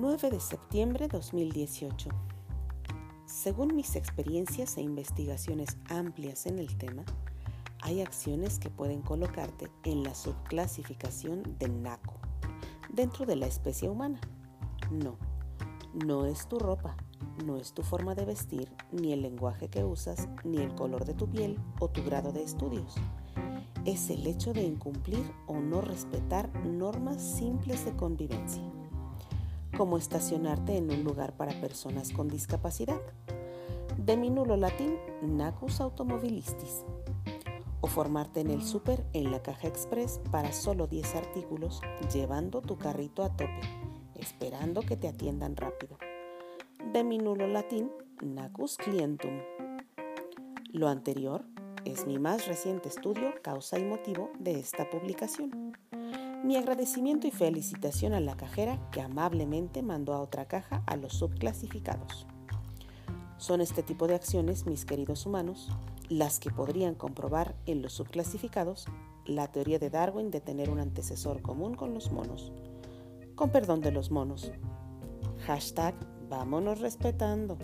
9 de septiembre 2018. Según mis experiencias e investigaciones amplias en el tema, hay acciones que pueden colocarte en la subclasificación de NACO, dentro de la especie humana. No, no es tu ropa, no es tu forma de vestir, ni el lenguaje que usas, ni el color de tu piel o tu grado de estudios. Es el hecho de incumplir o no respetar normas simples de convivencia, como estacionarte en un lugar para personas con discapacidad, de mi nulo latín nacus automobilistis, o formarte en el súper en la caja express para solo 10 artículos, llevando tu carrito a tope, esperando que te atiendan rápido de mi nulo latín Nacus Clientum. Lo anterior es mi más reciente estudio, causa y motivo de esta publicación. Mi agradecimiento y felicitación a la cajera que amablemente mandó a otra caja a los subclasificados. Son este tipo de acciones, mis queridos humanos, las que podrían comprobar en los subclasificados la teoría de Darwin de tener un antecesor común con los monos. Con perdón de los monos. Hashtag vámonos respetando.